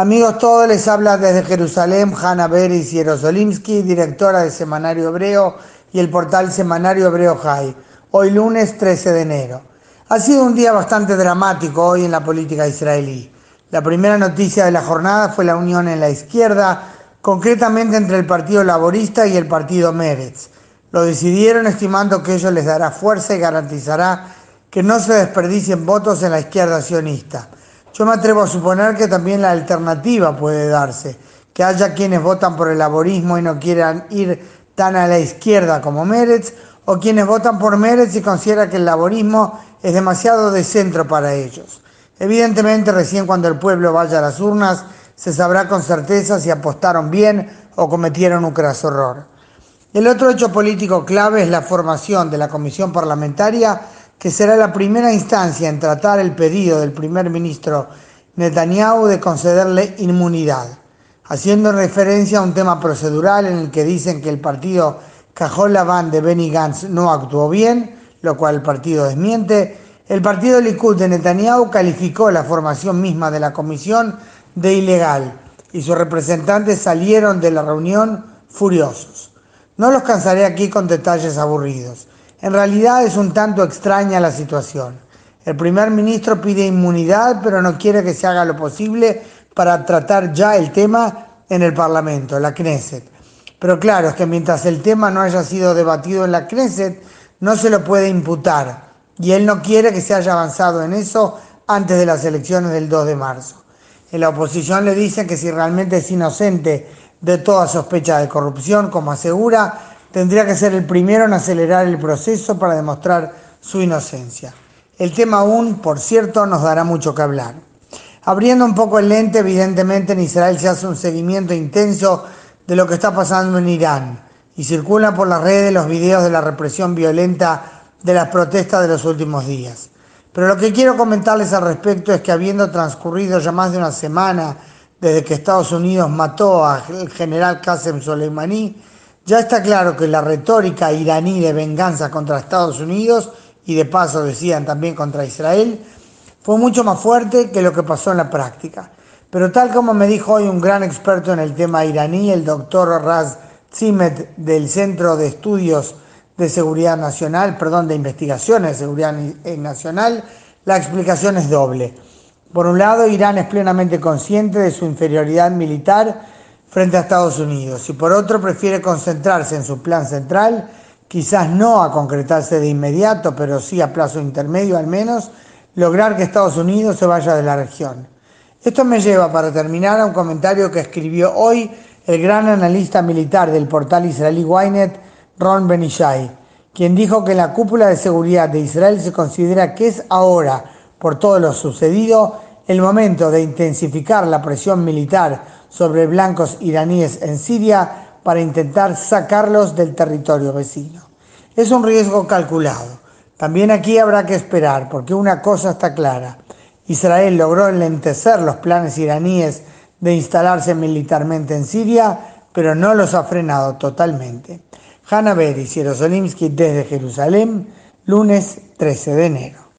Amigos todos, les habla desde Jerusalén Hanna Beris Yerosolimsky, directora de Semanario Hebreo y el portal Semanario Hebreo High. Hoy lunes 13 de enero. Ha sido un día bastante dramático hoy en la política israelí. La primera noticia de la jornada fue la unión en la izquierda, concretamente entre el Partido Laborista y el Partido Meretz. Lo decidieron estimando que ello les dará fuerza y garantizará que no se desperdicien votos en la izquierda sionista. Yo me atrevo a suponer que también la alternativa puede darse, que haya quienes votan por el laborismo y no quieran ir tan a la izquierda como Meretz, o quienes votan por Meretz y consideran que el laborismo es demasiado de centro para ellos. Evidentemente, recién cuando el pueblo vaya a las urnas, se sabrá con certeza si apostaron bien o cometieron un craso error. El otro hecho político clave es la formación de la comisión parlamentaria que será la primera instancia en tratar el pedido del primer ministro Netanyahu de concederle inmunidad, haciendo referencia a un tema procedural en el que dicen que el partido Cajol de Benny Gantz no actuó bien, lo cual el partido desmiente. El partido Likud de Netanyahu calificó la formación misma de la comisión de ilegal y sus representantes salieron de la reunión furiosos. No los cansaré aquí con detalles aburridos. En realidad es un tanto extraña la situación. El primer ministro pide inmunidad, pero no quiere que se haga lo posible para tratar ya el tema en el Parlamento, la Knesset. Pero claro, es que mientras el tema no haya sido debatido en la Knesset, no se lo puede imputar. Y él no quiere que se haya avanzado en eso antes de las elecciones del 2 de marzo. En la oposición le dicen que si realmente es inocente de toda sospecha de corrupción, como asegura, tendría que ser el primero en acelerar el proceso para demostrar su inocencia. El tema aún, por cierto, nos dará mucho que hablar. Abriendo un poco el lente, evidentemente en Israel se hace un seguimiento intenso de lo que está pasando en Irán y circulan por las redes los videos de la represión violenta de las protestas de los últimos días. Pero lo que quiero comentarles al respecto es que habiendo transcurrido ya más de una semana desde que Estados Unidos mató al general Qasem Soleimani, ya está claro que la retórica iraní de venganza contra Estados Unidos y de paso decían también contra Israel fue mucho más fuerte que lo que pasó en la práctica. Pero tal como me dijo hoy un gran experto en el tema iraní, el doctor Raz Zimet del Centro de Estudios de Seguridad Nacional, perdón, de Investigaciones de Seguridad Nacional, la explicación es doble. Por un lado, Irán es plenamente consciente de su inferioridad militar frente a Estados Unidos y por otro prefiere concentrarse en su plan central, quizás no a concretarse de inmediato, pero sí a plazo intermedio al menos, lograr que Estados Unidos se vaya de la región. Esto me lleva para terminar a un comentario que escribió hoy el gran analista militar del portal israelí Ynet, Ron Benishai, quien dijo que la cúpula de seguridad de Israel se considera que es ahora, por todo lo sucedido, el momento de intensificar la presión militar sobre blancos iraníes en Siria para intentar sacarlos del territorio vecino. Es un riesgo calculado. También aquí habrá que esperar, porque una cosa está clara. Israel logró enlentecer los planes iraníes de instalarse militarmente en Siria, pero no los ha frenado totalmente. Hanna Beris Jerosolimsky desde Jerusalén, lunes 13 de enero.